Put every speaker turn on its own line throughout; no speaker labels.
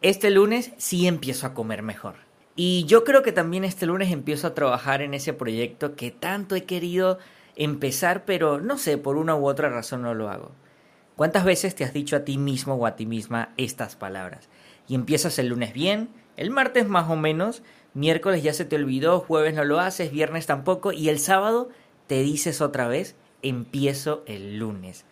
Este lunes sí empiezo a comer mejor. Y yo creo que también este lunes empiezo a trabajar en ese proyecto que tanto he querido empezar, pero no sé, por una u otra razón no lo hago. ¿Cuántas veces te has dicho a ti mismo o a ti misma estas palabras? Y empiezas el lunes bien, el martes más o menos, miércoles ya se te olvidó, jueves no lo haces, viernes tampoco, y el sábado te dices otra vez, empiezo el lunes.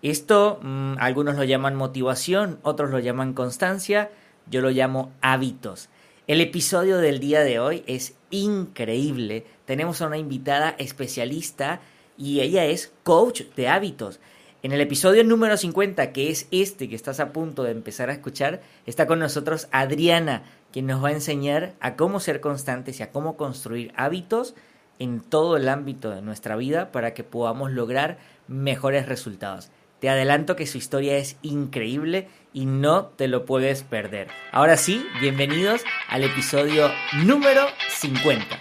Esto mm, algunos lo llaman motivación, otros lo llaman constancia, yo lo llamo hábitos. El episodio del día de hoy es increíble. Tenemos a una invitada especialista y ella es coach de hábitos. En el episodio número 50, que es este que estás a punto de empezar a escuchar, está con nosotros Adriana, quien nos va a enseñar a cómo ser constantes y a cómo construir hábitos en todo el ámbito de nuestra vida para que podamos lograr mejores resultados. Te adelanto que su historia es increíble y no te lo puedes perder. Ahora sí, bienvenidos al episodio número 50.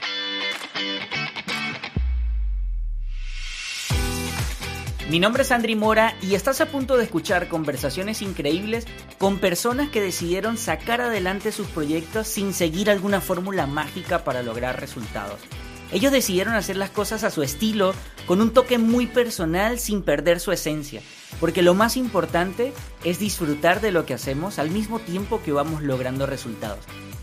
Mi nombre es Andri Mora y estás a punto de escuchar conversaciones increíbles con personas que decidieron sacar adelante sus proyectos sin seguir alguna fórmula mágica para lograr resultados. Ellos decidieron hacer las cosas a su estilo, con un toque muy personal sin perder su esencia, porque lo más importante es disfrutar de lo que hacemos al mismo tiempo que vamos logrando resultados.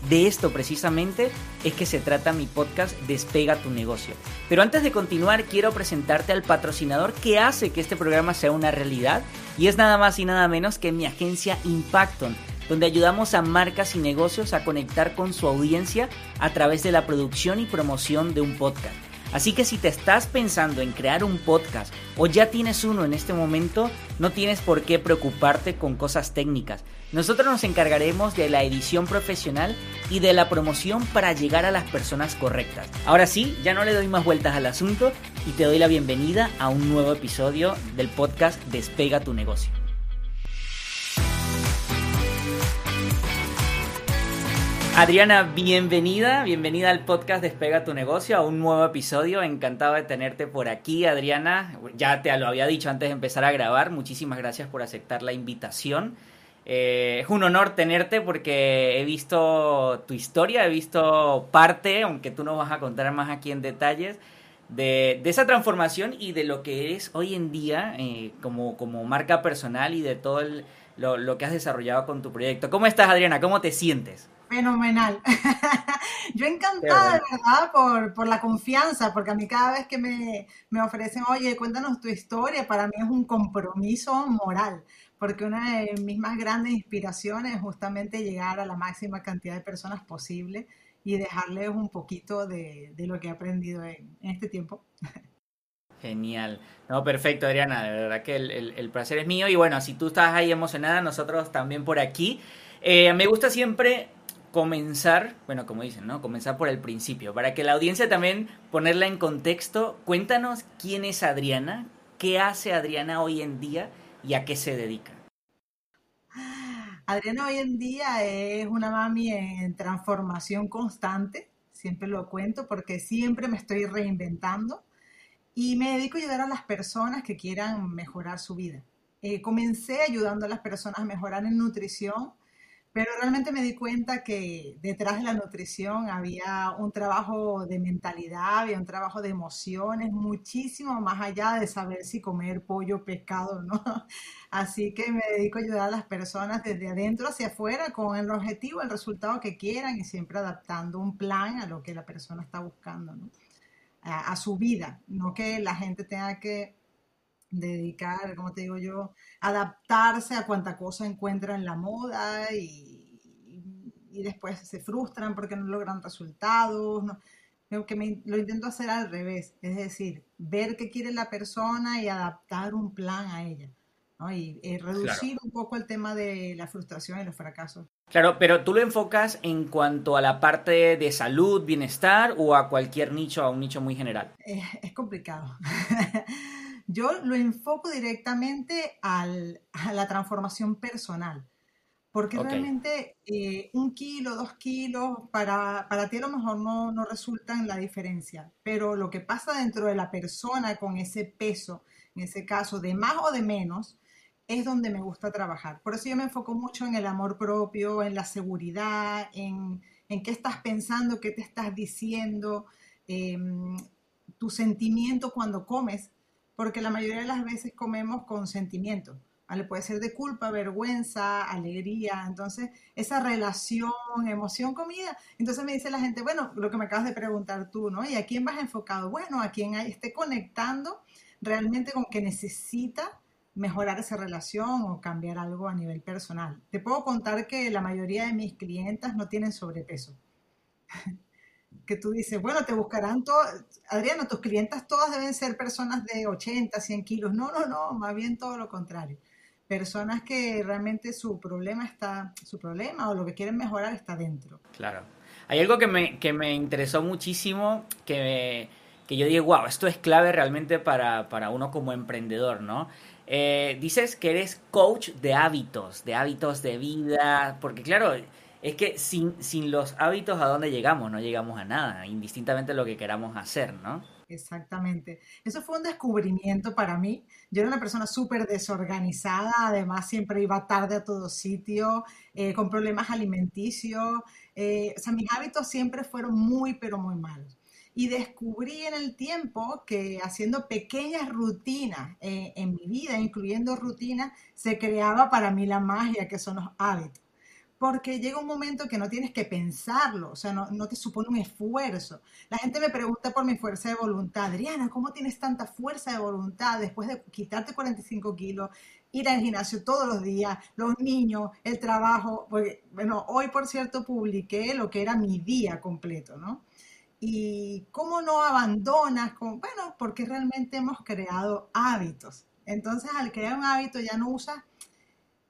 De esto precisamente es que se trata mi podcast Despega tu negocio. Pero antes de continuar quiero presentarte al patrocinador que hace que este programa sea una realidad y es nada más y nada menos que mi agencia Impacton donde ayudamos a marcas y negocios a conectar con su audiencia a través de la producción y promoción de un podcast. Así que si te estás pensando en crear un podcast o ya tienes uno en este momento, no tienes por qué preocuparte con cosas técnicas. Nosotros nos encargaremos de la edición profesional y de la promoción para llegar a las personas correctas. Ahora sí, ya no le doy más vueltas al asunto y te doy la bienvenida a un nuevo episodio del podcast Despega tu negocio. Adriana, bienvenida, bienvenida al podcast Despega tu negocio, a un nuevo episodio. Encantado de tenerte por aquí, Adriana. Ya te lo había dicho antes de empezar a grabar. Muchísimas gracias por aceptar la invitación. Eh, es un honor tenerte porque he visto tu historia, he visto parte, aunque tú nos vas a contar más aquí en detalles, de, esa transformación y de lo que eres hoy en día eh, como, como marca personal y de todo lo, lo que has desarrollado con tu proyecto. ¿Cómo estás, Adriana? ¿Cómo te sientes?
Fenomenal. Yo encantada, de verdad, por, por, la confianza, porque a mí cada vez que me, me, ofrecen, oye, cuéntanos tu historia, para mí es un compromiso moral, porque una de mis más grandes inspiraciones es justamente llegar a la máxima cantidad de personas posible y dejarles un poquito de, de lo que he aprendido en, en, este tiempo.
Genial. No, perfecto, Adriana. De verdad que el, el, el placer es mío. Y bueno, si tú estás ahí emocionada, nosotros también por aquí. Eh, me gusta siempre comenzar, bueno, como dicen, ¿no? Comenzar por el principio, para que la audiencia también ponerla en contexto. Cuéntanos quién es Adriana, qué hace Adriana hoy en día y a qué se dedica.
Adriana hoy en día es una mami en transformación constante, siempre lo cuento porque siempre me estoy reinventando y me dedico a ayudar a las personas que quieran mejorar su vida. Eh, comencé ayudando a las personas a mejorar en nutrición, pero realmente me di cuenta que detrás de la nutrición había un trabajo de mentalidad, había un trabajo de emociones, muchísimo más allá de saber si comer pollo, pescado o no. Así que me dedico a ayudar a las personas desde adentro hacia afuera con el objetivo, el resultado que quieran y siempre adaptando un plan a lo que la persona está buscando, ¿no? a, a su vida, no que la gente tenga que dedicar, como te digo yo, adaptarse a cuanta cosa encuentra en la moda y, y, después se frustran porque no logran resultados. No. Que me, lo intento hacer al revés, es decir, ver qué quiere la persona y adaptar un plan a ella. ¿no? Y, y, reducir claro. un poco el tema de la frustración y los fracasos.
Claro, pero tú lo enfocas en cuanto a la parte de salud, bienestar o a cualquier nicho, a un nicho muy general.
Es, es complicado. Yo lo enfoco directamente al, a la transformación personal, porque okay. realmente eh, un kilo, dos kilos, para, para ti a lo mejor no, no resultan la diferencia, pero lo que pasa dentro de la persona con ese peso, en ese caso de más o de menos, es donde me gusta trabajar. Por eso yo me enfoco mucho en el amor propio, en la seguridad, en, en qué estás pensando, qué te estás diciendo, em, tu sentimiento cuando comes, porque la mayoría de las veces comemos con sentimiento. ¿vale? Puede ser de culpa, vergüenza, alegría. Entonces, esa relación, emoción, comida. Entonces me dice la gente, bueno, lo que me acabas de preguntar tú, ¿no? ¿Y a quién vas enfocado? Bueno, a quien esté conectando realmente con que necesita mejorar esa relación o cambiar algo a nivel personal. Te puedo contar que la mayoría de mis clientas no tienen sobrepeso. Que tú dices, bueno, te buscarán todas, Adriana, tus clientas todas deben ser personas de 80, 100 kilos. No, no, no, más bien todo lo contrario. Personas que realmente su problema está, su problema o lo que quieren mejorar está dentro.
Claro. Hay algo que me, que me interesó muchísimo, que, que yo dije, wow, esto es clave realmente para, para uno como emprendedor, ¿no? Eh, dices que eres coach de hábitos, de hábitos de vida, porque claro, es que sin, sin los hábitos a dónde llegamos, no llegamos a nada, indistintamente lo que queramos hacer, ¿no?
Exactamente. Eso fue un descubrimiento para mí. Yo era una persona súper desorganizada, además siempre iba tarde a todo sitio, eh, con problemas alimenticios. Eh, o sea, mis hábitos siempre fueron muy, pero muy malos y descubrí en el tiempo que haciendo pequeñas rutinas eh, en mi vida, incluyendo rutinas, se creaba para mí la magia que son los hábitos. Porque llega un momento que no tienes que pensarlo, o sea, no, no te supone un esfuerzo. La gente me pregunta por mi fuerza de voluntad. Adriana, ¿cómo tienes tanta fuerza de voluntad después de quitarte 45 kilos, ir al gimnasio todos los días, los niños, el trabajo? bueno, hoy por cierto publiqué lo que era mi día completo, ¿no? y cómo no abandonas, bueno, porque realmente hemos creado hábitos. Entonces, al crear un hábito ya no usas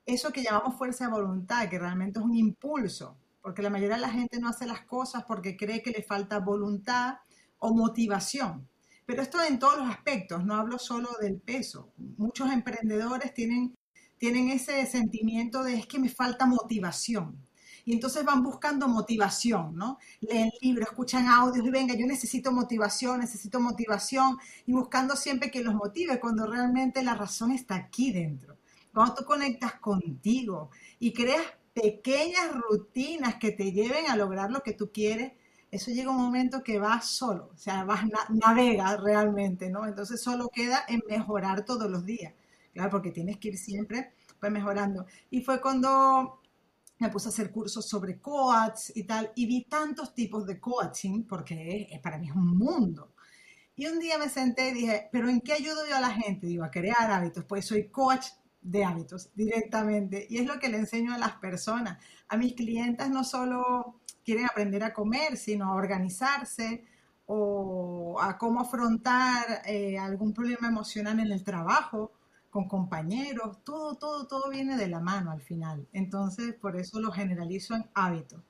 eso que llamamos fuerza de voluntad, que realmente es un impulso, porque la mayoría de la gente no hace las cosas porque cree que le falta voluntad o motivación. Pero esto en todos los aspectos, no hablo solo del peso. Muchos emprendedores tienen, tienen ese sentimiento de es que me falta motivación y entonces van buscando motivación, ¿no? Leen libros, escuchan audios y venga, yo necesito motivación, necesito motivación y buscando siempre que los motive cuando realmente la razón está aquí dentro. Cuando tú conectas contigo y creas pequeñas rutinas que te lleven a lograr lo que tú quieres, eso llega un momento que vas solo, o sea, vas navega realmente, ¿no? Entonces solo queda en mejorar todos los días, claro, porque tienes que ir siempre pues mejorando. Y fue cuando me puse a hacer cursos sobre coach y tal, y vi tantos tipos de coaching, porque para mí es un mundo. Y un día me senté y dije, ¿pero en qué ayudo yo a la gente? Digo, a crear hábitos, pues soy coach de hábitos directamente. Y es lo que le enseño a las personas. A mis clientes no solo quieren aprender a comer, sino a organizarse o a cómo afrontar eh, algún problema emocional en el trabajo con compañeros, todo, todo, todo viene de la mano al final. Entonces, por eso lo generalizo en hábitos.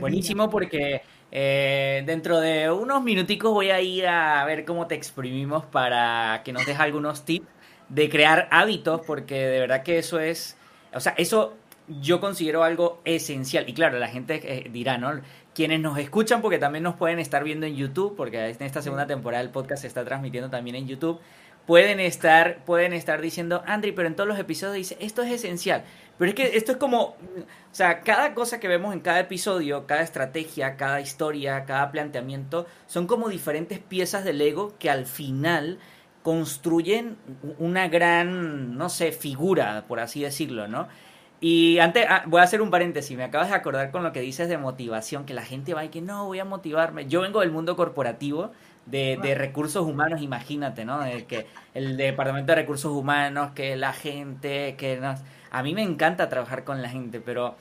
Buenísimo porque eh, dentro de unos minuticos voy a ir a ver cómo te exprimimos para que nos des algunos tips de crear hábitos porque de verdad que eso es, o sea, eso yo considero algo esencial. Y claro, la gente eh, dirá, ¿no? Quienes nos escuchan, porque también nos pueden estar viendo en YouTube, porque en esta segunda temporada el podcast se está transmitiendo también en YouTube pueden estar, pueden estar diciendo, Andri, pero en todos los episodios dice, esto es esencial. Pero es que esto es como, o sea, cada cosa que vemos en cada episodio, cada estrategia, cada historia, cada planteamiento, son como diferentes piezas del ego que al final construyen una gran, no sé, figura, por así decirlo, ¿no? Y antes, ah, voy a hacer un paréntesis, me acabas de acordar con lo que dices de motivación, que la gente va y que no, voy a motivarme. Yo vengo del mundo corporativo, de, recursos humanos, imagínate, ¿no? El, que, el departamento de recursos humanos, que la gente, que A mí me encanta trabajar con la gente, pero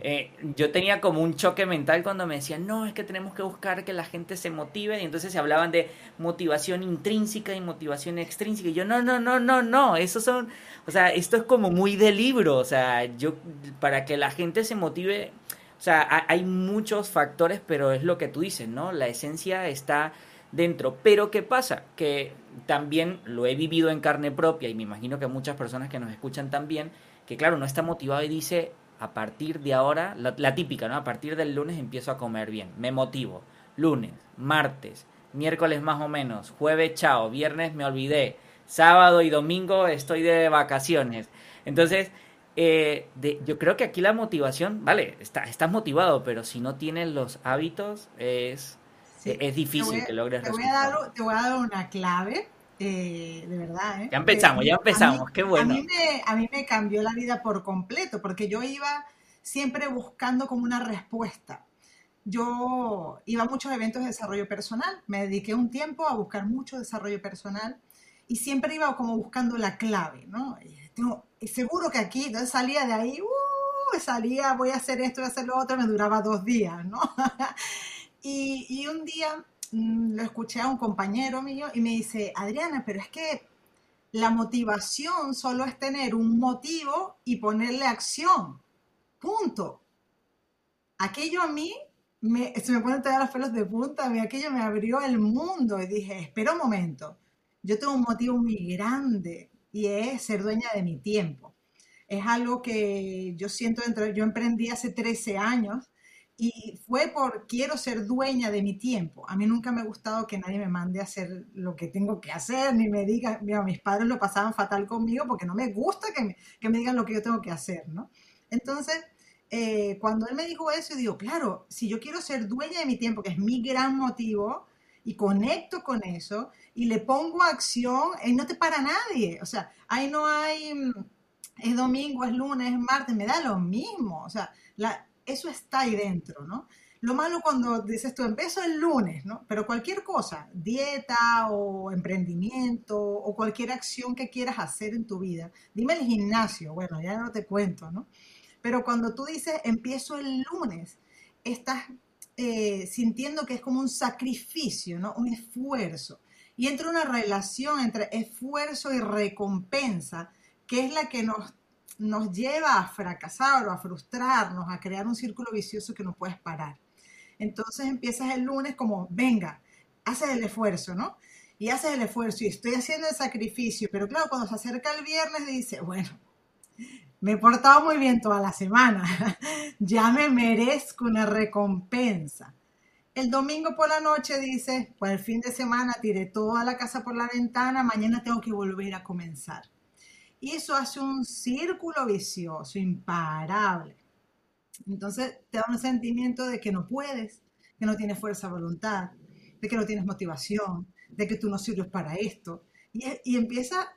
eh, yo tenía como un choque mental cuando me decían, no, es que tenemos que buscar que la gente se motive, y entonces se hablaban de motivación intrínseca y motivación extrínseca, y yo, no, no, no, no, no, eso son, o sea, esto es como muy de libro, o sea, yo, para que la gente se motive, o sea, hay muchos factores, pero es lo que tú dices, ¿no? La esencia está dentro. Pero ¿qué pasa? Que también lo he vivido en carne propia y me imagino que muchas personas que nos escuchan también, que claro, no está motivado y dice, a partir de ahora, la, típica, ¿no? A partir del lunes empiezo a comer bien, me motivo. Lunes, martes, miércoles más o menos, jueves chao, viernes me olvidé, sábado y domingo estoy de vacaciones. Entonces, eh, yo creo que aquí la motivación, vale, está, estás motivado, pero si no tienes los hábitos, es, es difícil que logres
te voy, a dar, te voy a dar una clave, eh, de verdad. ¿eh?
Ya empezamos, ya empezamos, qué bueno.
A mí, me, a mí me cambió la vida por completo, porque yo iba siempre buscando como una respuesta yo iba a muchos eventos de desarrollo personal, me dediqué un tiempo a buscar mucho desarrollo personal y siempre iba como buscando la clave, ¿no? Y seguro que aquí, entonces salía de ahí, uh, salía, voy a hacer esto, voy a hacer lo otro, me duraba dos días, ¿no? y, y, un día lo escuché a un compañero mío y me dice, Adriana, pero es que la motivación solo es tener un motivo y ponerle acción, punto. Aquello a mí me, se me ponen todas los pelos de punta, a mí aquello me abrió el mundo y dije, espera un momento, yo tengo un motivo muy grande y es ser dueña de mi tiempo. Es algo que yo siento dentro, yo emprendí hace 13 años y fue por quiero ser dueña de mi tiempo. A mí nunca me ha gustado que nadie me mande a hacer lo que tengo que hacer, ni me digan, mira, mis padres lo pasaban fatal conmigo porque no me gusta que me, que me digan lo que yo tengo que hacer, ¿no? Entonces, eh, cuando él me dijo eso, yo digo, claro, si yo quiero ser dueña de mi tiempo, que es mi gran motivo, y conecto con eso, y le pongo acción, ahí no te para nadie. O sea, ahí no hay, mm, es domingo, es lunes, es martes, me da lo mismo. O sea, la, eso está ahí dentro, ¿no? Lo malo cuando dices tú, empiezo el lunes, ¿no? Pero cualquier cosa, dieta o emprendimiento o cualquier acción que quieras hacer en tu vida, dime el gimnasio, bueno, ya no te cuento, ¿no? Pero cuando tú dices, empiezo el lunes, estás eh, sintiendo que es como un sacrificio, ¿no? Un esfuerzo. Y entra una relación entre esfuerzo y recompensa, que es la que nos, nos lleva a fracasar o a frustrarnos, a crear un círculo vicioso que no puedes parar. Entonces empiezas el lunes como, venga, haces el esfuerzo, ¿no? Y haces el esfuerzo y estoy haciendo el sacrificio, pero claro, cuando se acerca el viernes dice, bueno, me he portado muy bien toda la semana, ya me merezco una recompensa. El domingo por la noche dice, pues el fin de semana tiré toda la casa por la ventana, mañana tengo que volver a comenzar. Y eso hace un círculo vicioso, imparable. Entonces te da un sentimiento de que no puedes, que no tienes fuerza de voluntad, de que no tienes motivación, de que tú no sirves para esto. Y, empieza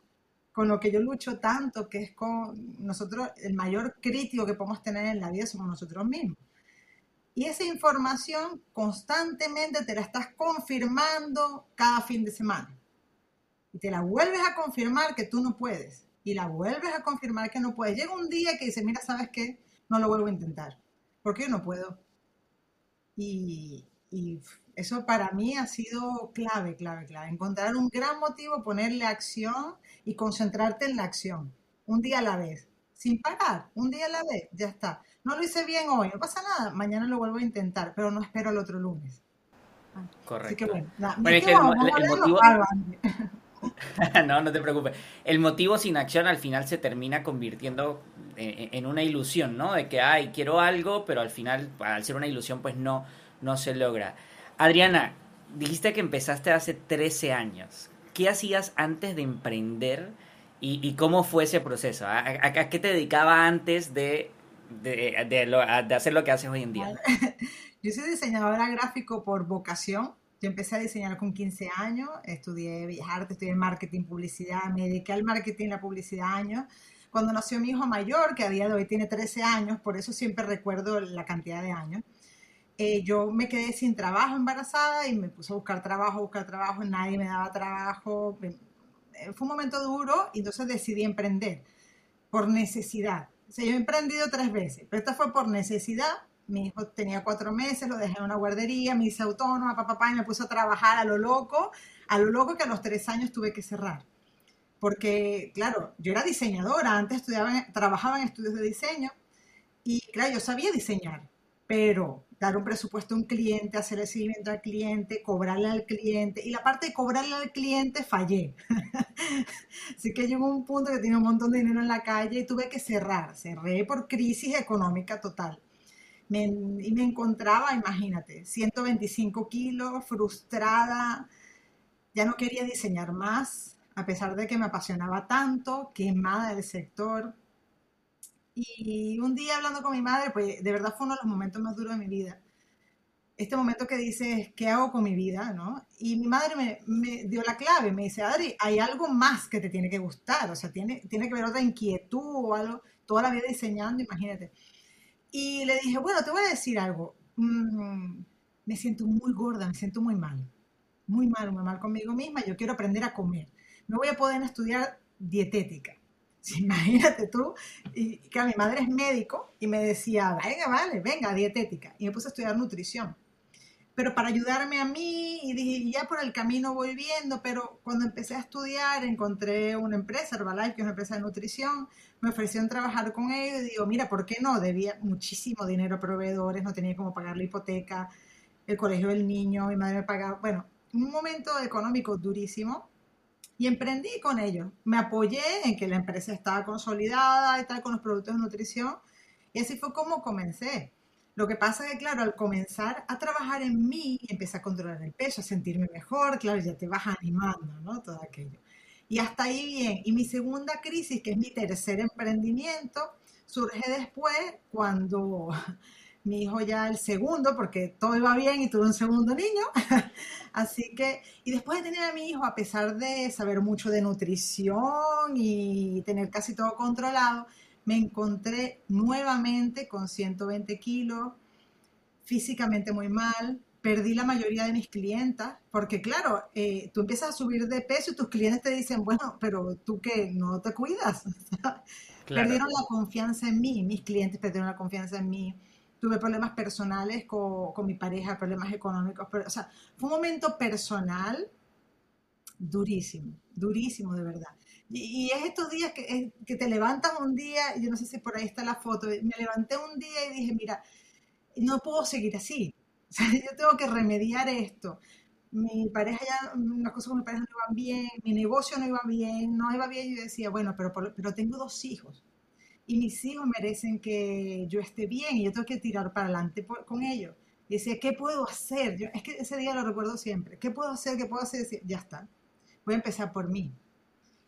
con lo que yo lucho tanto, que es con nosotros, el mayor crítico que podemos tener en la vida somos nosotros mismos. Y esa información constantemente te la estás confirmando cada fin de semana. Y te la vuelves a confirmar que tú no puedes. Y la vuelves a confirmar que no puedes. Llega un día que dice, mira, ¿sabes qué? No lo vuelvo a intentar. Porque yo no puedo. Y, y eso para mí ha sido clave, clave, clave. Encontrar un gran motivo, ponerle acción y concentrarte en la acción. Un día a la vez. Sin parar, un día a la vez, ya está. No lo hice bien hoy, no pasa nada. Mañana lo vuelvo a intentar, pero no espero el otro lunes.
Correcto. Así que bueno, el, motivo... no, no te preocupes. El motivo sin acción al final se termina convirtiendo en, en, una ilusión, ¿no? De que, ay, quiero algo, pero al final, al ser una ilusión, pues no, no se logra. Adriana, dijiste que empezaste hace 13 años. ¿Qué hacías antes de emprender y, cómo fue ese proceso? ¿A, qué te dedicaba antes de, de, hacer lo que haces hoy en día?
Yo soy diseñadora gráfico por vocación. Yo empecé a diseñar con 15 años, estudié Bellas Artes, estudié marketing, publicidad, me dediqué al marketing la publicidad años. Cuando nació mi hijo mayor, que a día de hoy tiene 13 años, por eso siempre recuerdo la cantidad de años, eh, yo me quedé sin trabajo embarazada y me puse a buscar trabajo, buscar trabajo, nadie me daba trabajo. Eh, fue un momento duro y entonces decidí emprender por necesidad. O sea, yo he emprendido tres veces, pero esta fue por necesidad. Mi hijo tenía cuatro meses, lo dejé en una guardería, me hice autónoma, papá, papá, y me puse a trabajar a lo loco, a lo loco que a los tres años tuve que cerrar. Porque, claro, yo era diseñadora, antes estudiaba, trabajaba en estudios de diseño y, claro, yo sabía diseñar, pero dar un presupuesto a un cliente, hacer el seguimiento al cliente, cobrarle al cliente. Y la parte de cobrarle al cliente fallé. Así que llegó un punto que tenía un montón de dinero en la calle y tuve que cerrar. Cerré por crisis económica total. Y me encontraba, imagínate, 125 kilos, frustrada, ya no quería diseñar más, a pesar de que me apasionaba tanto, quemada del sector. Y un día hablando con mi madre, pues de verdad fue uno de los momentos más duros de mi vida. Este momento que dices, ¿qué hago con mi vida? ¿no? Y mi madre me, me, dio la clave, me dice, Adri, hay algo más que te tiene que gustar, o sea, tiene, tiene que haber otra inquietud o algo, toda la vida diseñando, imagínate. Y le dije, bueno, te voy a decir algo, mm, me siento muy gorda, me siento muy mal, muy mal, muy mal conmigo misma, yo quiero aprender a comer no voy a poder estudiar dietética. imagínate tú, y que mi madre es médico y me decía, venga, vale, venga, dietética. Y me puse a estudiar nutrición. Pero para ayudarme a mí, y dije, ya por el camino voy viendo, pero cuando empecé a estudiar encontré una empresa, Herbalife, que es una empresa de nutrición, me ofrecieron trabajar con ellos y digo, mira, ¿por qué no? Debía muchísimo dinero a proveedores, no tenía cómo pagar la hipoteca, el colegio del niño, mi madre me pagaba, bueno, un momento económico durísimo, y emprendí con ellos. Me apoyé en que la empresa estaba consolidada y tal con los productos de nutrición y así fue como comencé. Lo que pasa es que, claro, al comenzar a trabajar en mí, empecé a controlar el peso, a sentirme mejor, claro, ya te vas animando, ¿no? Todo aquello. Y hasta ahí bien. Y mi segunda crisis, que es mi tercer emprendimiento, surge después cuando mi hijo ya el segundo, porque todo iba bien y tuve un segundo niño. Así que, y después de tener a mi hijo, a pesar de saber mucho de nutrición y tener casi todo controlado, me encontré nuevamente con 120 kilos, físicamente muy mal, perdí la mayoría de mis clientas, porque claro, eh, tú empiezas a subir de peso y tus clientes te dicen, bueno, pero tú que no te cuidas. Perdieron la confianza en mí, mis clientes perdieron la confianza en mí tuve problemas personales con, con mi pareja, problemas económicos, pero, o sea, fue un momento personal durísimo, durísimo de verdad. Y, es estos días que, que, te levantas un día, yo no sé si por ahí está la foto, me levanté un día y dije, mira, no puedo seguir así, o sea, yo tengo que remediar esto. Mi pareja ya, las cosas con mi pareja no iban bien, mi negocio no iba bien, no iba bien, yo decía, bueno, pero, pero tengo dos hijos y mis hijos merecen que yo esté bien y yo tengo que tirar para adelante con ellos. Y decía, ¿qué puedo hacer? Yo, es que ese día lo recuerdo siempre. ¿Qué puedo hacer? ¿Qué puedo hacer? ya está. Voy a empezar por mí.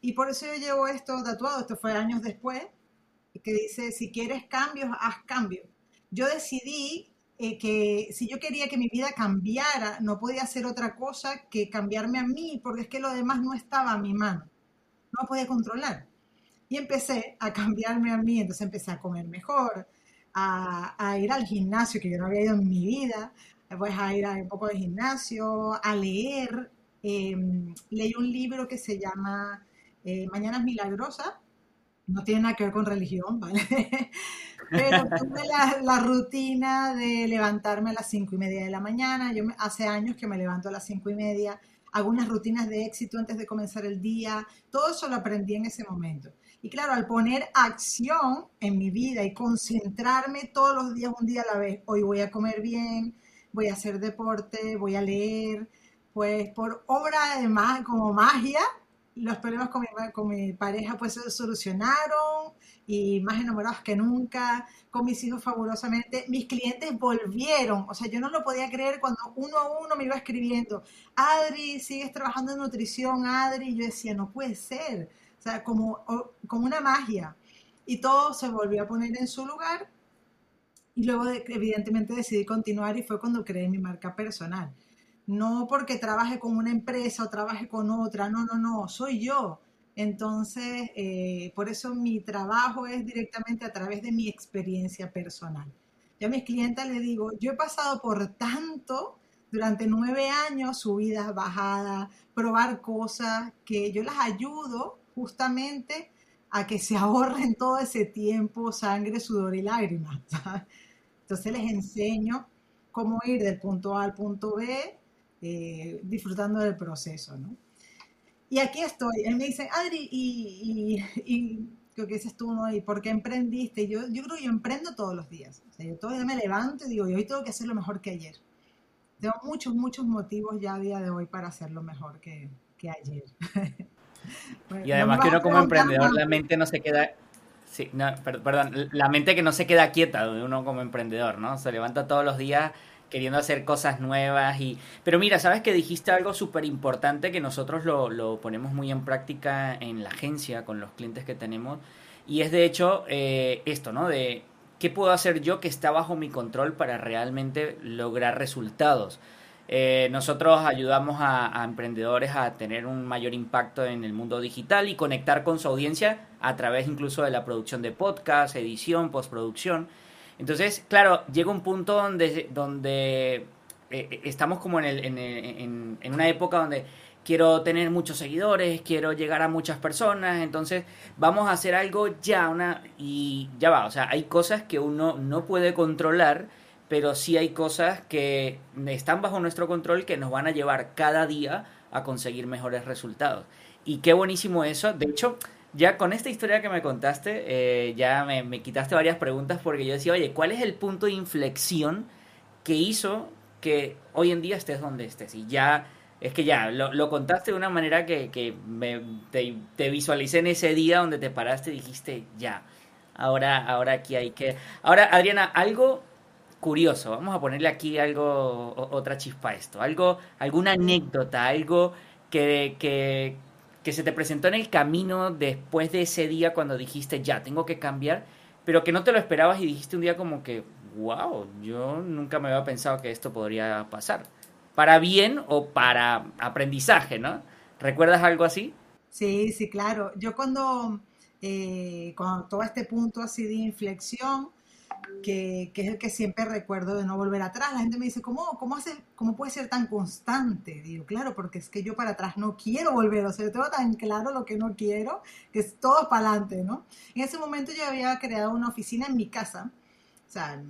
Y por eso yo llevo esto tatuado, esto fue años después, que dice, si quieres cambios, haz cambios. Yo decidí eh, que si yo quería que mi vida cambiara, no podía hacer otra cosa que cambiarme a mí, porque es que lo demás no estaba a mi mano. No podía controlar. Y empecé a cambiarme a mí, entonces empecé a comer mejor, a, ir al gimnasio, que yo no había ido en mi vida, pues a ir un poco de gimnasio, a leer. Em, leí un libro que se llama eh, Mañanas Milagrosas, no tiene nada que ver con religión, ¿vale? Pero tuve la, la, rutina de levantarme a las cinco y media de la mañana. Yo hace años que me levanto a las cinco y media, hago unas rutinas de éxito antes de comenzar el día. Todo eso lo aprendí en ese momento. Y claro, al poner acción en mi vida y concentrarme todos los días, un día a la vez, hoy voy a comer bien, voy a hacer deporte, voy a leer, pues por obra de más, como magia, los problemas con mi, con mi pareja pues se solucionaron y más enamorados que nunca, con mis hijos fabulosamente. Mis clientes volvieron, o sea, yo no lo podía creer cuando uno a uno me iba escribiendo, Adri, sigues trabajando en nutrición, Adri, yo decía, no puede ser o sea, como, como una magia. Y todo se volvió a poner en su lugar. Y luego, evidentemente, decidí continuar y fue cuando creé mi marca personal. No porque trabaje con una empresa o trabaje con otra, no, no, no, soy yo. Entonces, eh, por eso mi trabajo es directamente a través de mi experiencia personal. Yo a mis clientes les digo, yo he pasado por tanto durante nueve años, subidas, bajadas, probar cosas, que yo las ayudo justamente a que se ahorren todo ese tiempo, sangre, sudor y lágrimas. Entonces les enseño cómo ir del punto A al punto B, eh, disfrutando del proceso. ¿no? Y aquí estoy. Él me dice, Adri, y, y, ¿qué dices tú? ¿no? ¿Y por qué emprendiste? Yo, yo creo que yo emprendo todos los días. O sea, yo todavía me levanto y digo, y hoy tengo que hacerlo mejor que ayer. Tengo muchos, muchos motivos ya a día de hoy para hacerlo mejor que, que ayer.
y además que uno como emprendedor la mente no se queda... Sí, no, perdón, la mente que no se queda quieta de uno como emprendedor, ¿no? Se levanta todos los días queriendo hacer cosas nuevas. Y... Pero mira, sabes que dijiste algo súper importante que nosotros lo, ponemos muy en práctica en la agencia con los clientes que tenemos. Y es de hecho eh, esto, ¿no? De qué puedo hacer yo que está bajo mi control para realmente lograr resultados. Eh, nosotros ayudamos a, a, emprendedores a tener un mayor impacto en el mundo digital y conectar con su audiencia a través incluso de la producción de podcast, edición, postproducción. Entonces, claro, llega un punto donde, donde eh, eh, estamos como en, el, en, en, una época donde quiero tener muchos seguidores, quiero llegar a muchas personas, entonces vamos a hacer algo ya, una, y ya va, o sea, hay cosas que uno no puede controlar, pero sí hay cosas que están bajo nuestro control que nos van a llevar cada día a conseguir mejores resultados. Y qué buenísimo eso, de hecho, ya con esta historia que me contaste, eh, ya me, quitaste varias preguntas porque yo decía, oye, ¿cuál es el punto de inflexión que hizo que hoy en día estés donde estés? Y ya, es que ya, lo, contaste de una manera que, me, te, visualicé en ese día donde te paraste y dijiste, ya, ahora, ahora aquí hay que... Ahora, Adriana, algo curioso, vamos a ponerle aquí algo, otra chispa a esto, algo, alguna anécdota, algo que, que que se te presentó en el camino después de ese día cuando dijiste, ya, tengo que cambiar, pero que no te lo esperabas y dijiste un día como que, wow, yo nunca me había pensado que esto podría pasar. Para bien o para aprendizaje, ¿no? ¿Recuerdas algo así?
Sí, sí, claro. Yo cuando, eh, todo este punto así de inflexión, que, es el que siempre recuerdo de no volver atrás. La gente me dice, ¿cómo, cómo, hace, ¿cómo puede ser tan constante? Digo, claro, porque es que yo para atrás no quiero volver, o sea, yo tengo tan claro lo que no quiero, que es todo para adelante, ¿no? En ese momento yo había creado una oficina en mi casa, o sea,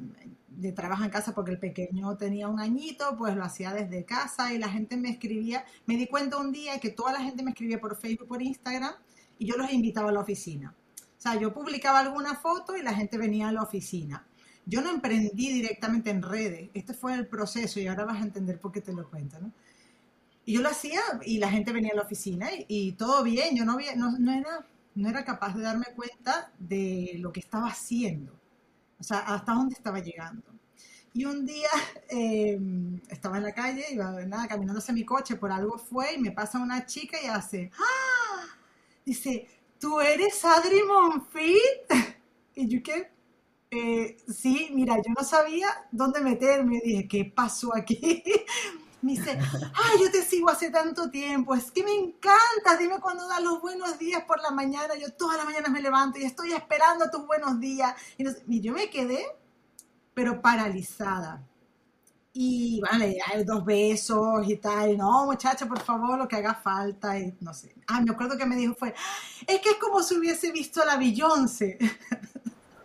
de trabajo en casa porque el pequeño tenía un añito, pues lo hacía desde casa y la gente me escribía, me di cuenta un día que toda la gente me escribía por Facebook, por Instagram, y yo los invitaba a la oficina. Sea, yo publicaba alguna foto y la gente venía a la oficina. Yo no emprendí directamente en redes, este fue el proceso y ahora vas a entender por qué te lo cuento, ¿no? Y yo lo hacía y la gente venía a la oficina y, todo bien, yo no, no, era, no era capaz de darme cuenta de lo que estaba haciendo, o sea, hasta dónde estaba llegando. Y un día em, estaba en la calle, iba nada, caminando hacia mi coche, por algo fue y me pasa una chica y hace, ¡ah! Dice, ¿tú eres Adri Monfit? Y yo, ¿qué? Eh, sí, mira, yo no sabía dónde meterme. Dije, ¿qué pasó aquí? Me dice, ay, yo te sigo hace tanto tiempo, es que me encanta, dime cuándo das los buenos días por la mañana, yo todas las mañanas me levanto y estoy esperando tus buenos días. Y, yo me quedé, pero paralizada. Y vale, hay dos besos y tal, no, muchacha, por favor, lo que haga falta, y no sé. Ah, me acuerdo que me dijo fue, es que es como si hubiese visto a la Beyoncé.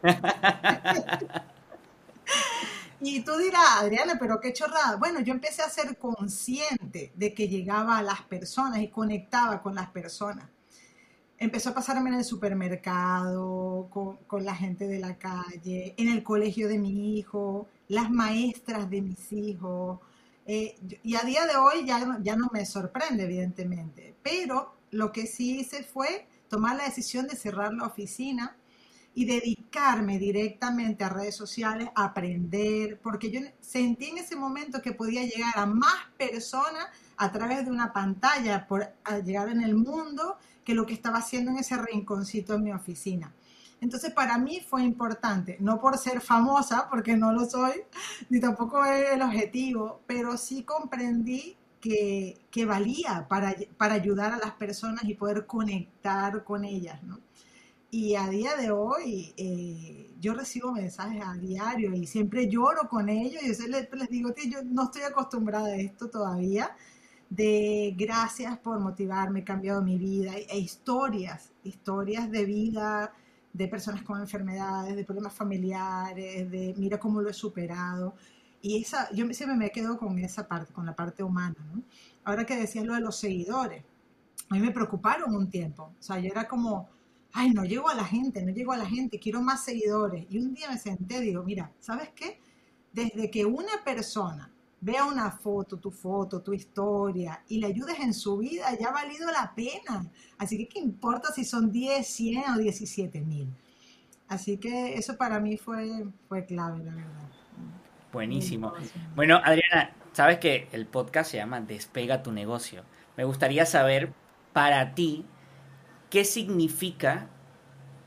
y tú dirás, Adriana, pero qué chorrada. Bueno, yo empecé a ser consciente de que llegaba a las personas y conectaba con las personas. Empezó a pasarme en el supermercado, con, la gente de la calle, en el colegio de mi hijo, las maestras de mis hijos. Eh, y a día de hoy ya, ya no me sorprende, evidentemente. Pero lo que sí hice fue tomar la decisión de cerrar la oficina y dedicarme directamente a redes sociales, aprender, porque yo sentí en ese momento que podía llegar a más personas a través de una pantalla, por llegar en el mundo, que lo que estaba haciendo en ese rinconcito en mi oficina. Entonces para mí fue importante, no por ser famosa, porque no lo soy, ni tampoco es el objetivo, pero sí comprendí que, que valía para, para ayudar a las personas y poder conectar con ellas, ¿no? Y a día de hoy eh, yo recibo mensajes a diario y siempre lloro con ellos y yo les, les digo, que yo no estoy acostumbrada a esto todavía, de gracias por motivarme, he cambiado mi vida, e historias, historias de vida de personas con enfermedades, de problemas familiares, de mira cómo lo he superado. Y esa, yo siempre me quedo con esa parte, con la parte humana. ¿no? Ahora que decías lo de los seguidores, a mí me preocuparon un tiempo. O sea, yo era como, ay, no llego a la gente, no llego a la gente, quiero más seguidores. Y un día me senté y digo, mira, ¿sabes qué? Desde que una persona vea una foto, tu foto, tu historia y le ayudes en su vida, ya ha valido la pena. Así que, ¿qué importa si son 10, 100 o 17 mil? Así que eso para mí fue, fue clave, la verdad.
Buenísimo. Bueno, Adriana, sabes que el podcast se llama Despega tu negocio. Me gustaría saber para ti qué significa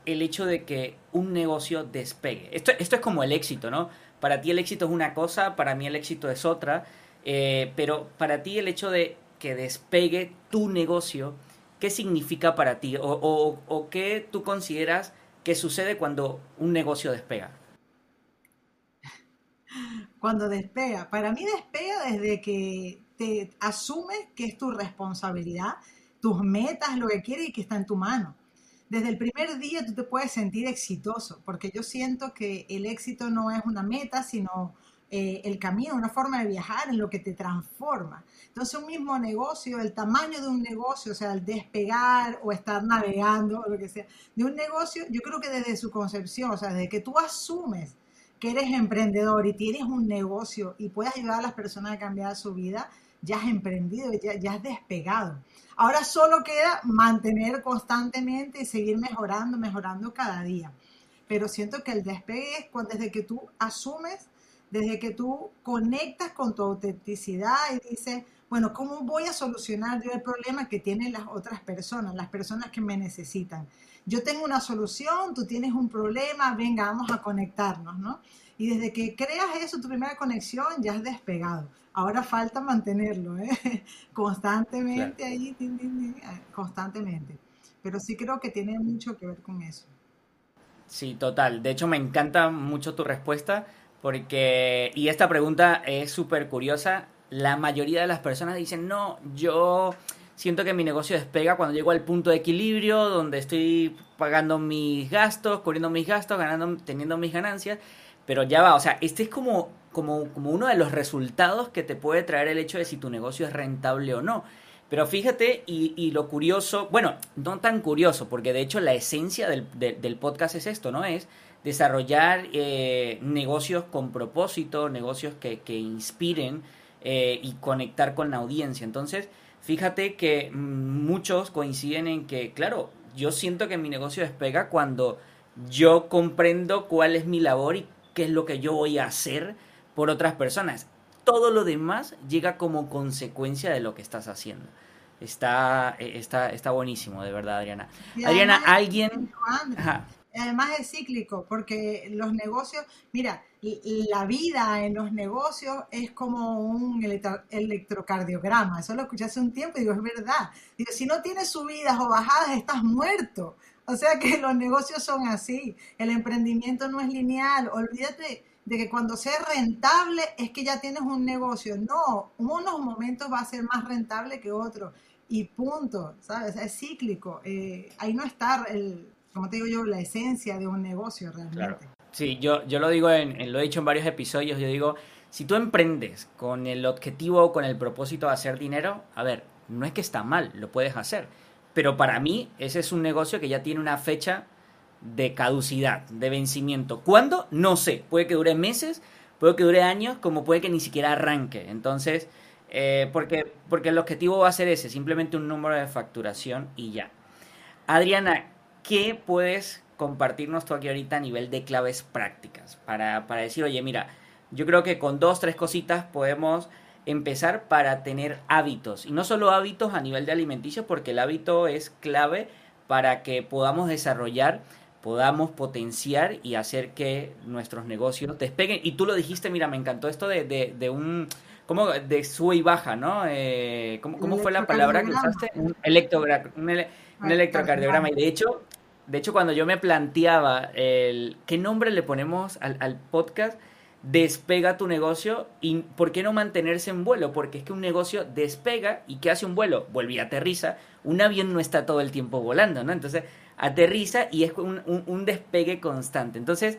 el hecho de que un negocio despegue. Esto, esto es como el éxito, ¿no? Para ti el éxito es una cosa, para mí el éxito es otra, eh, pero para ti el hecho de que despegue tu negocio, ¿qué significa para ti? O, o qué tú consideras que sucede cuando un negocio despega?
Cuando despega, para mí despega desde que te asumes que es tu responsabilidad, tus metas, lo que quieres y que está en tu mano. Desde el primer día tú te puedes sentir exitoso, porque yo siento que el éxito no es una meta, sino eh, el camino, una forma de viajar en lo que te transforma. Entonces un mismo negocio, el tamaño de un negocio, o sea, el despegar o estar navegando o lo que sea, de un negocio, yo creo que desde su concepción, o sea, desde que tú asumes que eres emprendedor y tienes un negocio y puedes ayudar a las personas a cambiar su vida, ya has emprendido, ya, ya has despegado. Ahora solo queda mantener constantemente y seguir mejorando, mejorando cada día. Pero siento que el despegue es cuando, desde que tú asumes, desde que tú conectas con tu autenticidad y dices, bueno, ¿cómo voy a solucionar yo el problema que tienen las otras personas, las personas que me necesitan? Yo tengo una solución, tú tienes un problema, venga, vamos a conectarnos, ¿no? Y desde que creas eso, tu primera conexión, ya has despegado. Ahora falta mantenerlo, ¿eh? constantemente ahí, constantemente. Pero sí creo que tiene mucho que ver con eso.
Sí, total. De hecho, me encanta mucho tu respuesta porque, y esta pregunta es súper curiosa, la mayoría de las personas dicen, no, yo siento que mi negocio despega cuando llego al punto de equilibrio, donde estoy pagando mis gastos, cubriendo mis gastos, ganando, teniendo mis ganancias, pero ya va, o sea, este es como, como, como uno de los resultados que te puede traer el hecho de si tu negocio es rentable o no. Pero fíjate, y, lo curioso, bueno, no tan curioso, porque de hecho la esencia del, del podcast es esto, ¿no? Es desarrollar eh, negocios con propósito, negocios que, que inspiren eh, y conectar con la audiencia. Entonces, fíjate que muchos coinciden en que, claro, yo siento que mi negocio despega cuando yo comprendo cuál es mi labor y qué es lo que yo voy a hacer por otras personas. Todo lo demás llega como consecuencia de lo que estás haciendo. Está, eh, está, está buenísimo, de verdad, Adriana. Adriana, alguien...
Además es cíclico, porque los negocios, mira, la vida en los negocios es como un electrocardiograma. Eso lo escuché hace un tiempo y digo, es verdad. Digo, si no tienes subidas o bajadas, estás muerto. O sea que los negocios son así. El emprendimiento no es lineal. Olvídate de que cuando sea rentable es que ya tienes un negocio. No, unos momentos va a ser más rentable que otros. Y punto, ¿sabes? Es cíclico. Eh, ahí no está, el, como te digo yo, la esencia de un negocio realmente.
Sí, yo, yo lo digo, en, lo he dicho en varios episodios, yo digo, si tú emprendes con el objetivo o con el propósito de hacer dinero, a ver, no es que está mal, lo puedes hacer. Pero para mí ese es un negocio que ya tiene una fecha de caducidad, de vencimiento. ¿Cuándo? No sé. Puede que dure meses, puede que dure años, como puede que ni siquiera arranque. Entonces, eh, porque, porque el objetivo va a ser ese, simplemente un número de facturación y ya. Adriana, ¿qué puedes compartirnos tú aquí ahorita a nivel de claves prácticas? Para, para decir, oye, mira, yo creo que con dos, tres cositas podemos empezar para tener hábitos. Y no solo hábitos a nivel de alimenticio, porque el hábito es clave para que podamos desarrollar, podamos potenciar y hacer que nuestros negocios despeguen. Y tú lo dijiste, mira, me encantó esto de, de, de un... como de sube y baja, ¿no? Eh, ¿cómo, ¿cómo, fue la palabra que usaste? Un, un, un electrocardiograma. Y de hecho, de hecho, cuando yo me planteaba el qué nombre le ponemos al, podcast, despega tu negocio y ¿por qué no mantenerse en vuelo? Porque es que un negocio despega y ¿qué hace un vuelo? Vuelve y aterriza. Un avión no está todo el tiempo volando, ¿no? Entonces aterriza y es un, despegue constante. Entonces,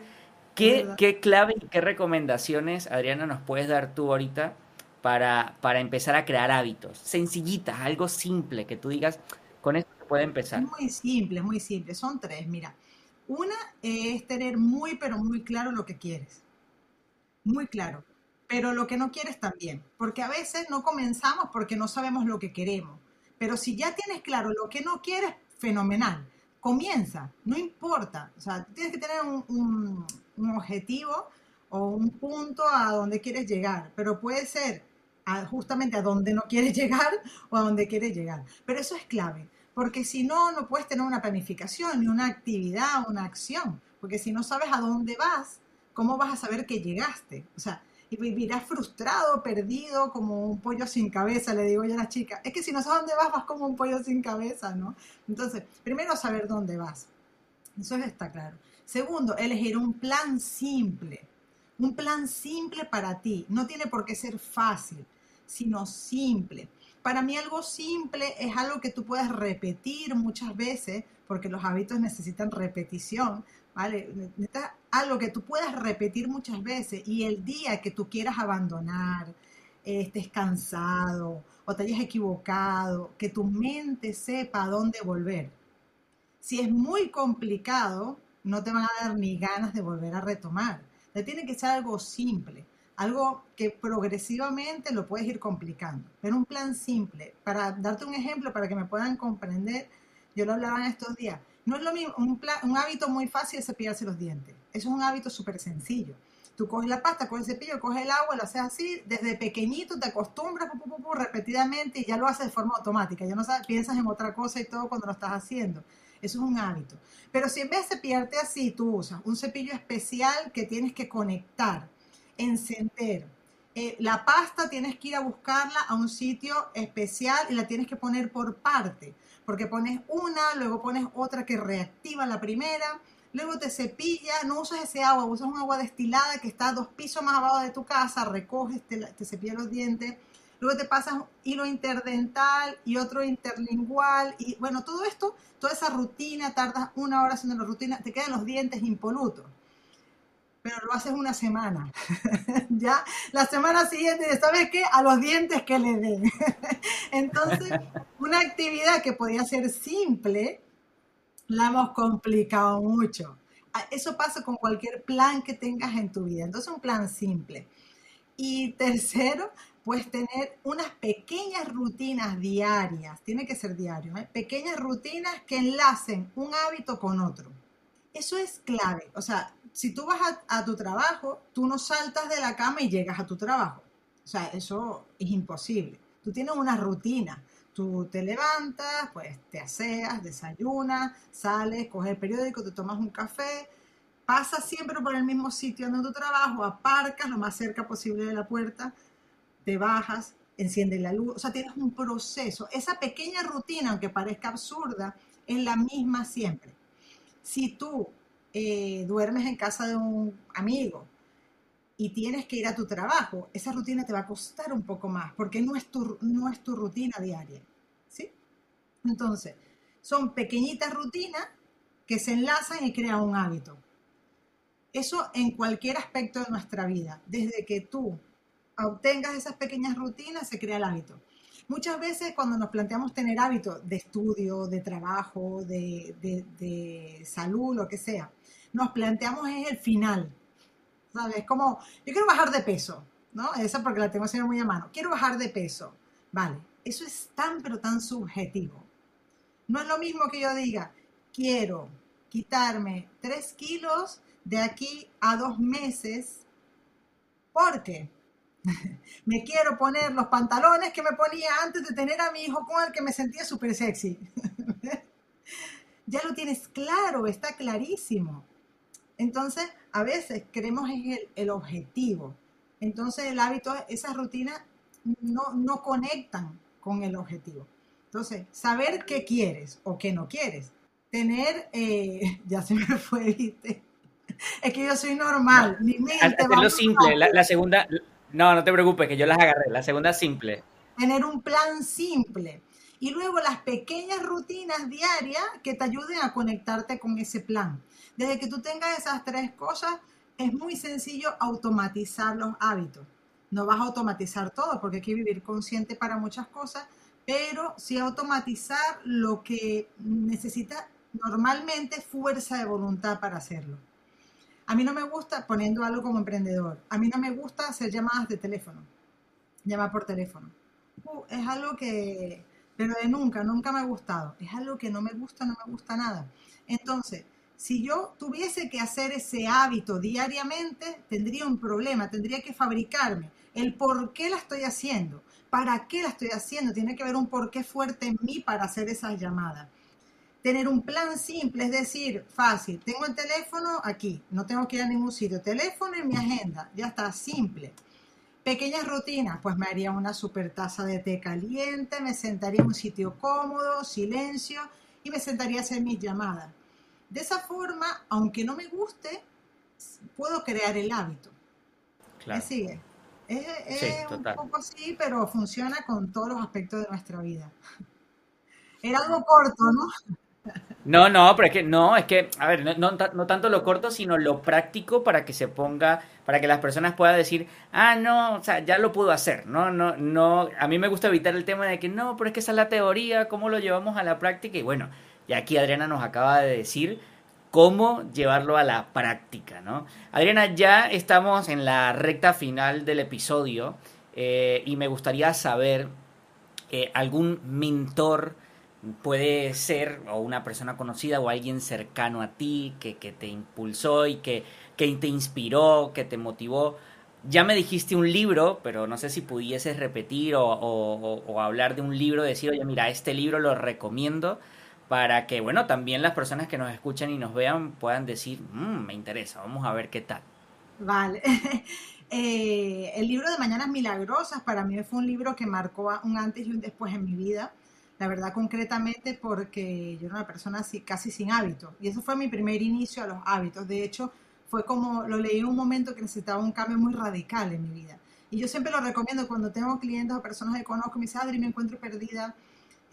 ¿qué, ¿qué, clave y qué recomendaciones, Adriana, nos puedes dar tú ahorita para, para empezar a crear hábitos? Sencillitas, algo simple que tú digas, con esto puede empezar?
muy simple, muy simple. Son tres, mira. Una es tener muy, pero muy claro lo que quieres. Muy claro. Pero lo que no quieres también. Porque a veces no comenzamos porque no sabemos lo que queremos. Pero si ya tienes claro lo que no quieres, fenomenal. Comienza, no importa. O sea, tienes que tener un, un objetivo o un punto a donde quieres llegar, pero puede ser justamente a donde no quieres llegar o a donde quieres llegar. Pero eso es clave, porque si no, no puedes tener una planificación, ni una actividad, una acción, porque si no sabes a dónde vas, ¿cómo vas a saber que llegaste? O sea, y vivirás frustrado, perdido, como un pollo sin cabeza, le digo yo a la chica. Es que si no sabes dónde vas, vas como un pollo sin cabeza, ¿no? Entonces, primero saber dónde vas. Eso está claro. Segundo, elegir un plan simple. Un plan simple para ti. No tiene por qué ser fácil, sino simple. Para mí algo simple es algo que tú puedes repetir muchas veces, porque los hábitos necesitan repetición, ¿vale? Algo que tú puedas repetir muchas veces y el día que tú quieras abandonar, estés cansado o te hayas equivocado, que tu mente sepa a dónde volver. Si es muy complicado, no te van a dar ni ganas de volver a retomar. Te tiene que ser algo simple, algo que progresivamente lo puedes ir complicando, pero un plan simple. Para darte un ejemplo, para que me puedan comprender, yo lo hablaba en estos días. No es lo mismo, un, hábito muy fácil es cepillarse los dientes. Eso es un hábito súper sencillo. Tú coges la pasta, coges el cepillo, coges el agua, lo haces así, desde pequeñito te acostumbras repetidamente y ya lo haces de forma automática. Ya no sabes, piensas en otra cosa y todo cuando lo estás haciendo. Eso es un hábito. Pero si en vez de cepillarte así, tú usas un cepillo especial que tienes que conectar, encender. Eh, la pasta tienes que ir a buscarla a un sitio especial y la tienes que poner por parte porque pones una, luego pones otra que reactiva la primera, luego te cepillas, no usas ese agua, usas un agua destilada que está dos pisos más abajo de tu casa, recoges, te, te cepillas los dientes, luego te pasas hilo interdental y otro interlingual, y bueno, todo esto, toda esa rutina, tardas una hora haciendo la rutina, te quedan los dientes impolutos pero lo haces una semana. ya, la semana siguiente, ¿sabes qué? A los dientes que le den. Entonces, una actividad que podía ser simple, la hemos complicado mucho. Ah, eso pasa con cualquier plan que tengas en tu vida. Entonces, un plan simple. Y tercero, pues tener unas pequeñas rutinas diarias, tiene que ser diario, ¿eh? pequeñas rutinas que enlacen un hábito con otro. Eso es clave. O sea, si tú vas a, tu trabajo, tú no saltas de la cama y llegas a tu trabajo. O sea, eso es imposible. Tú tienes una rutina. Tú te levantas, pues te aseas, desayunas, sales, coges el periódico, te tomas un café, pasas siempre por el mismo sitio donde tu trabajo, aparcas lo más cerca posible de la puerta, te bajas, enciendes la luz, o sea, tienes un proceso. Esa pequeña rutina, aunque parezca absurda, es la misma siempre. Si tú eh, duermes en casa de un amigo y tienes que ir a tu trabajo, esa rutina te va a costar un poco más porque no es tu, no es tu rutina diaria. ¿sí? Entonces, son pequeñitas rutinas que se enlazan y crean un hábito. Eso en cualquier aspecto de nuestra vida. Desde que tú obtengas esas pequeñas rutinas, se crea el hábito. Muchas veces cuando nos planteamos tener hábitos de estudio, de trabajo, de, de, de salud, lo que sea, nos planteamos es el final. ¿Sabes? Como, yo quiero bajar de peso, ¿no? Esa porque la tengo siempre muy a mano. Quiero bajar de peso. Vale, eso es tan, pero tan subjetivo. No es lo mismo que yo diga, quiero quitarme 3 kilos de aquí a dos meses porque me quiero poner los pantalones que me ponía antes de tener a mi hijo con el que me sentía súper sexy. ya lo tienes claro, está clarísimo. Entonces, a veces queremos el, el objetivo. Entonces, el hábito, esas rutinas no, no conectan con el objetivo. Entonces, saber qué quieres o qué no quieres. Tener, eh, ya se me fue, ¿viste? Es que yo soy normal.
Mi mente lo simple, la, la, segunda, no, no te preocupes, que yo las agarré. La segunda simple.
Tener un plan simple. Y luego las pequeñas rutinas diarias que te ayuden a conectarte con ese plan. Desde que tú tengas esas tres cosas, es muy sencillo automatizar los hábitos. No vas a automatizar todo porque hay que vivir consciente para muchas cosas, pero sí automatizar lo que necesita normalmente fuerza de voluntad para hacerlo. A mí no me gusta, poniendo algo como emprendedor, a mí no me gusta hacer llamadas de teléfono, llamar por teléfono. Uh, es algo que, pero de nunca, nunca me ha gustado. Es algo que no me gusta, no me gusta nada. Entonces, si yo tuviese que hacer ese hábito diariamente, tendría un problema, tendría que fabricarme el por qué la estoy haciendo, para qué la estoy haciendo, tiene que haber un porqué fuerte en mí para hacer esas llamadas. Tener un plan simple, es decir, fácil, tengo el teléfono aquí, no tengo que ir a ningún sitio, teléfono en mi agenda, ya está, simple. Pequeñas rutinas, pues me haría una super taza de té caliente, me sentaría en un sitio cómodo, silencio y me sentaría a hacer mis llamadas de esa forma, aunque no me guste, puedo crear el hábito. Claro. ¿Me sigue? Es, un poco así, pero funciona con todos los aspectos de nuestra vida. Era algo corto, ¿no?
No, no, pero es que no, es que, a ver, no, no, tanto lo corto, sino lo práctico para que se ponga, para que las personas puedan decir, ah, no, o sea, ya lo puedo hacer, no, no, no, a mí me gusta evitar el tema de que no, pero es que esa es la teoría, cómo lo llevamos a la práctica, y bueno, y aquí Adriana nos acaba de decir cómo llevarlo a la práctica, ¿no? Adriana, ya estamos en la recta final del episodio eh, y me gustaría saber eh, algún mentor puede ser o una persona conocida o alguien cercano a ti que, te impulsó y que, te inspiró, que te motivó. Ya me dijiste un libro, pero no sé si pudieses repetir o, o hablar de un libro, decir, oye, mira, este libro lo recomiendo para que, bueno, también las personas que nos escuchan y nos vean puedan decir, mmm, me interesa, vamos a ver qué tal.
Vale. Eh, el libro de Mañanas Milagrosas para mí fue un libro que marcó un antes y un después en mi vida. La verdad, concretamente, porque yo era una persona así, casi sin hábitos. Y eso fue mi primer inicio a los hábitos. De hecho, fue como lo leí en un momento que necesitaba un cambio muy radical en mi vida. Y yo siempre lo recomiendo cuando tengo clientes o personas que conozco, me Adri, me encuentro perdida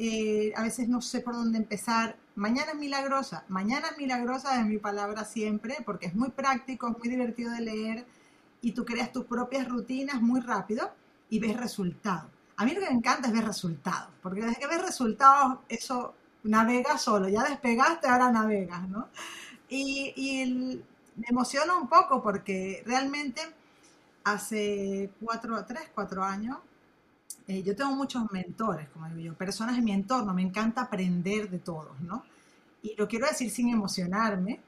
eh, a veces no sé por dónde empezar. Mañana es milagrosa, mañana es milagrosa es mi palabra siempre, porque es muy práctico, es muy divertido de leer y tú creas tus propias rutinas muy rápido y ves resultados. A mí lo que me encanta es ver resultados, porque desde que ves resultados, eso navega solo, ya despegaste, ahora navegas, ¿no? Y, y me emociona un poco porque realmente hace cuatro, tres, cuatro años eh, yo tengo muchos mentores, como digo yo, personas en mi entorno, me encanta aprender de todos, ¿no? Y lo quiero decir sin emocionarme,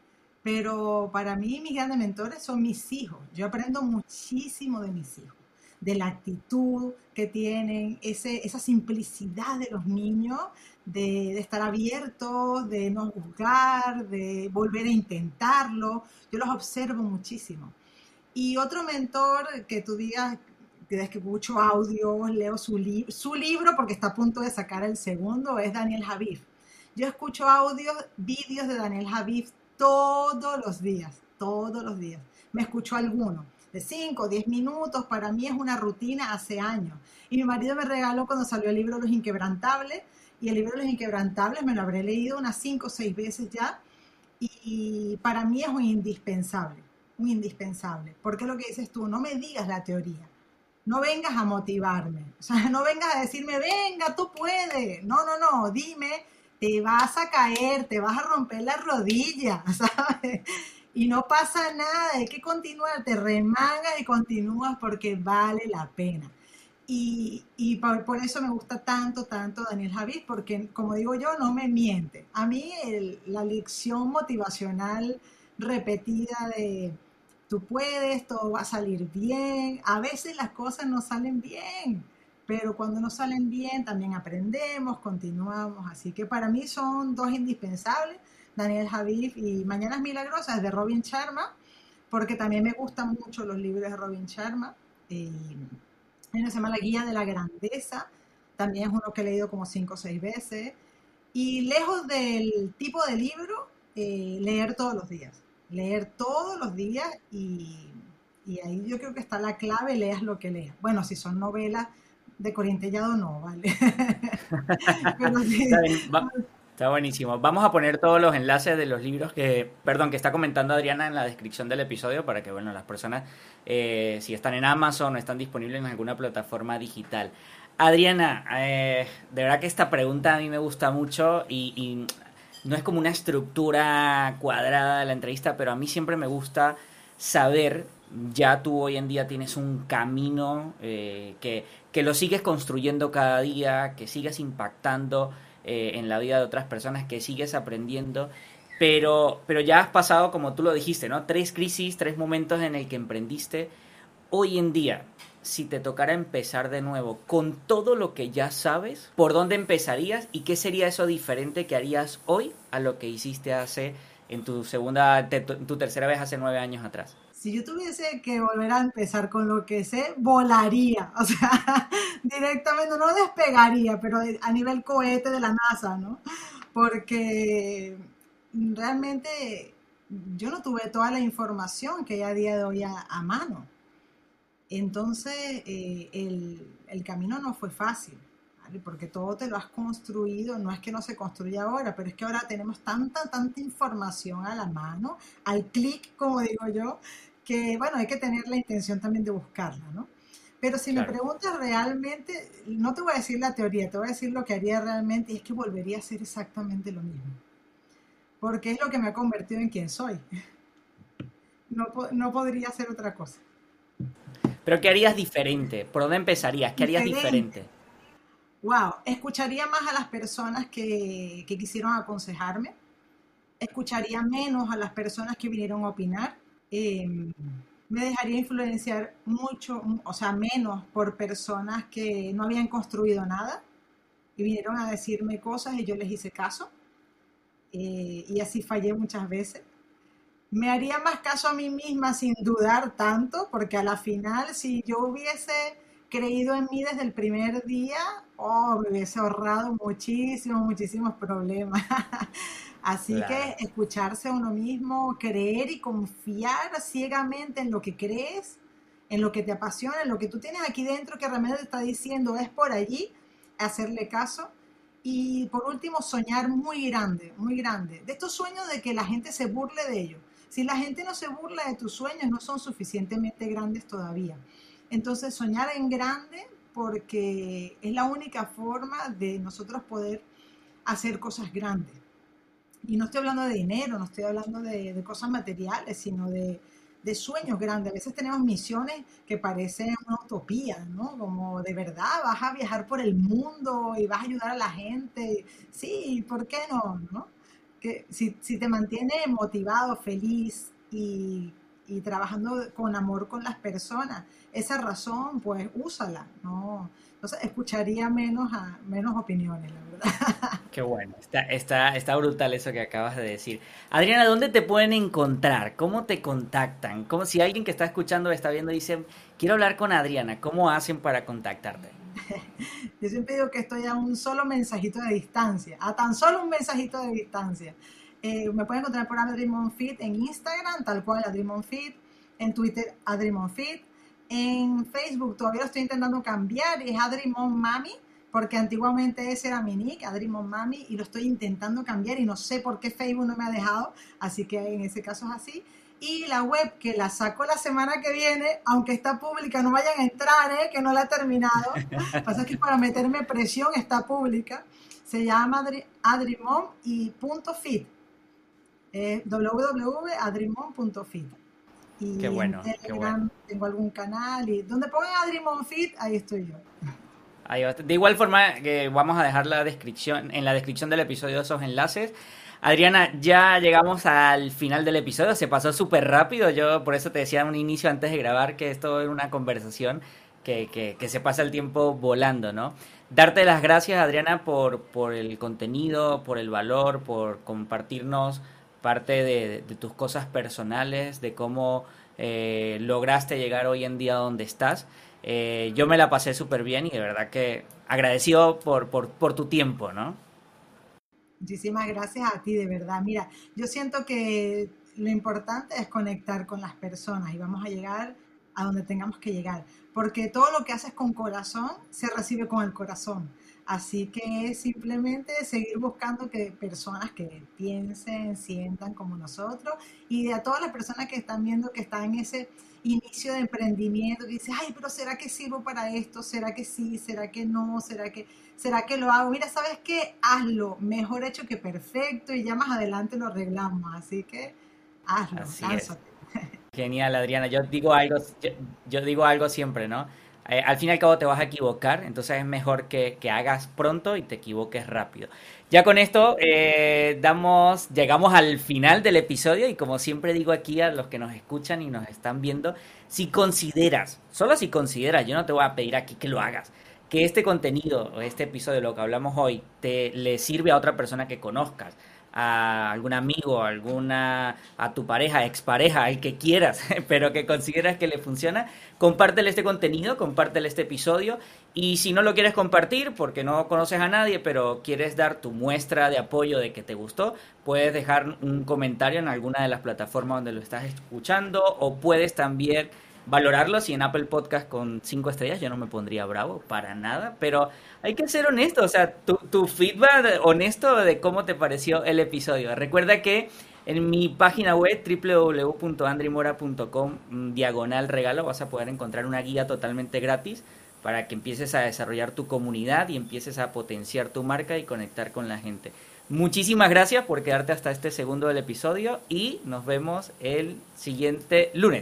pero para mí mis grandes mentores son mis hijos. Yo aprendo muchísimo de mis hijos, de la actitud que tienen, ese, esa simplicidad de los niños, de, estar abiertos, de no juzgar, de volver a intentarlo. Yo los observo muchísimo. Y otro mentor que tú digas, que escucho audios, leo su, su libro porque está a punto de sacar el segundo, es Daniel Javif. Yo escucho audios, vídeos de Daniel Javif todos los días, todos los días. Me escucho alguno de 5 o 10 minutos, para mí es una rutina hace años. Y mi marido me regaló cuando salió el libro Los Inquebrantables, y el libro Los Inquebrantables me lo habré leído unas 5 o 6 veces ya, y para mí es un indispensable, un indispensable. Porque lo que dices tú, no me digas la teoría, no vengas a motivarme, o sea, no vengas a decirme, venga, tú puedes, no, no, no, dime, te vas a caer, te vas a romper la rodilla, ¿sabes? Y no pasa nada, hay que continuar, te remangas y continúas porque vale la pena. Y, y por, eso me gusta tanto, tanto Daniel Javid, porque como digo yo, no me miente. A mí la lección motivacional repetida de puedes, todo va a salir bien. A veces las cosas no salen bien, pero cuando no salen bien también aprendemos, continuamos. Así que para mí son dos indispensables, Daniel Javif y Mañanas Milagrosas de Robin Sharma, porque también me gustan mucho los libros de Robin Sharma. Y uno se llama La Guía de la Grandeza, también es uno que he leído como cinco o seis veces. Y lejos del tipo de libro, eh, leer todos los días leer todos los días y, ahí yo creo que está la clave, leas lo que leas. Bueno, si son novelas de Corintellado, no, vale.
está, buenísimo. Vamos a poner todos los enlaces de los libros que, perdón, que está comentando Adriana en la descripción del episodio para que, bueno, las personas, eh, si están en Amazon o están disponibles en alguna plataforma digital. Adriana, eh, de verdad que esta pregunta a mí me gusta mucho y no es como una estructura cuadrada de la entrevista, pero a mí siempre me gusta saber, ya tú hoy en día tienes un camino eh, que, que, lo sigues construyendo cada día, que sigues impactando eh, en la vida de otras personas, que sigues aprendiendo. Pero, pero ya has pasado, como tú lo dijiste, ¿no? Tres crisis, tres momentos en el que emprendiste. Hoy en día, si te tocara empezar de nuevo con todo lo que ya sabes, ¿por dónde empezarías y qué sería eso diferente que harías hoy a lo que hiciste hace en tu segunda, tu tercera vez hace nueve años atrás?
Si yo tuviese que volver a empezar con lo que sé, volaría, o sea, directamente no despegaría, pero a nivel cohete de la NASA, ¿no? Porque realmente yo no tuve toda la información que hay a día de hoy a mano. Entonces, eh, el, camino no fue fácil, porque todo te lo has construido, no es que no se construya ahora, pero es que ahora tenemos tanta, tanta información a la mano, al clic, como digo yo, que bueno, hay que tener la intención también de buscarla, ¿no? Pero si me preguntas realmente, no te voy a decir la teoría, te voy a decir lo que haría realmente y es que volvería a hacer exactamente lo mismo. Porque es lo que me ha convertido en quien soy. No, no podría hacer otra cosa.
Pero ¿qué harías diferente? ¿Por dónde empezarías? ¿Qué harías diferente?
Wow, escucharía más a las personas que, quisieron aconsejarme, escucharía menos a las personas que vinieron a opinar, em, me dejaría influenciar mucho, o sea, menos por personas que no habían construido nada y vinieron a decirme cosas y yo les hice caso. Eh, y así fallé muchas veces me haría más caso a mí misma sin dudar tanto, porque a la final, si yo hubiese creído en mí desde el primer día, oh, me hubiese ahorrado muchísimos, muchísimos problemas. Así que escucharse a uno mismo, creer y confiar ciegamente en lo que crees, en lo que te apasiona, en lo que tú tienes aquí dentro que realmente te está diciendo es por allí, hacerle caso. Y por último, soñar muy grande, muy grande. De estos sueños de que la gente se burle de ellos si la gente no se burla de tus sueños, no son suficientemente grandes todavía. Entonces, soñar en grande porque es la única forma de nosotros poder hacer cosas grandes. Y no estoy hablando de dinero, no estoy hablando de, cosas materiales, sino de, de, sueños grandes. A veces tenemos misiones que parecen una utopía, ¿no? Como de verdad vas a viajar por el mundo y vas a ayudar a la gente. Sí, ¿por qué no? ¿no? Que si, te mantiene motivado, feliz y, trabajando con amor con las personas, esa razón, pues úsala, ¿no? Entonces escucharía menos, a, menos opiniones, la verdad.
Qué bueno, está, está, está brutal eso que acabas de decir. Adriana, ¿dónde te pueden encontrar? ¿Cómo te contactan? ¿Cómo, si alguien que está escuchando, está viendo, dice, quiero hablar con Adriana, ¿cómo hacen para contactarte?
Yo siempre digo que estoy a un solo mensajito de distancia, a tan solo un mensajito de distancia. Eh, me pueden encontrar por AdriMonFit en Instagram, tal cual AdriMonFit, en Twitter AdriMonFit, en Facebook todavía lo estoy intentando cambiar, es Adrimon Mami, porque antiguamente ese era mi nick, Adrimon Mami, y lo estoy intentando cambiar y no sé por qué Facebook no me ha dejado, así que en ese caso es así y la web que la saco la semana que viene, aunque está pública, no vayan a entrar, ¿eh? que no la he terminado. Pasa que para meterme presión está pública. Se llama Adrimon y punto fit. Eh, www.adrimon.fit.
Y qué bueno,
en Telegram tengo algún canal y donde pongan Adrimon Fit, ahí estoy yo.
De igual forma que vamos a dejar la descripción, en la descripción del episodio esos enlaces. Adriana, ya llegamos al final del episodio, se pasó súper rápido, yo por eso te decía un inicio antes de grabar que esto es una conversación que, que, se pasa el tiempo volando, ¿no? Darte las gracias, Adriana, por, por el contenido, por el valor, por compartirnos parte de, tus cosas personales, de cómo eh, lograste llegar hoy en día donde estás. Eh, yo me la pasé súper bien y de verdad que agradecido por, por tu tiempo, ¿no?
Muchísimas gracias a ti, de verdad. Mira, yo siento que lo importante es conectar con las personas y vamos a llegar a donde tengamos que llegar, porque todo lo que haces con corazón se recibe con el corazón. Así que simplemente seguir buscando que personas que piensen, sientan como nosotros y a todas las personas que están viendo que están en ese inicio de emprendimiento, que dice, ay, pero ¿será que sirvo para esto? ¿Será que sí? ¿Será que no? ¿Será que, ¿será que lo hago? Mira, ¿sabes qué? Hazlo, mejor hecho que perfecto y ya más adelante lo arreglamos, así que hazlo,
Genial, Adriana. Yo digo algo, yo, digo algo siempre, ¿no? Eh, al fin y al cabo te vas a equivocar, entonces es mejor que, que hagas pronto y te equivoques rápido. Ya con esto eh, damos, llegamos al final del episodio y como siempre digo aquí a los que nos escuchan y nos están viendo, si consideras, solo si consideras, yo no te voy a pedir aquí que lo hagas, que este contenido o este episodio, lo que hablamos hoy, te le sirve a otra persona que conozcas, a algún amigo, a alguna, a tu pareja, expareja, al que quieras, pero que consideras que le funciona, compártele este contenido, compártele este episodio. Y si no lo quieres compartir porque no conoces a nadie, pero quieres dar tu muestra de apoyo de que te gustó, puedes dejar un comentario en alguna de las plataformas donde lo estás escuchando o puedes también valorarlo. Si en Apple Podcast con cinco estrellas yo no me pondría bravo para nada, pero hay que ser honesto, o sea, tu, tu feedback honesto de cómo te pareció el episodio. Recuerda que en mi página web www.andrimora.com mm, diagonal regalo vas a poder encontrar una guía totalmente gratis para que empieces a desarrollar tu comunidad y empieces a potenciar tu marca y conectar con la gente. Muchísimas gracias por quedarte hasta este segundo del episodio y nos vemos el siguiente lunes.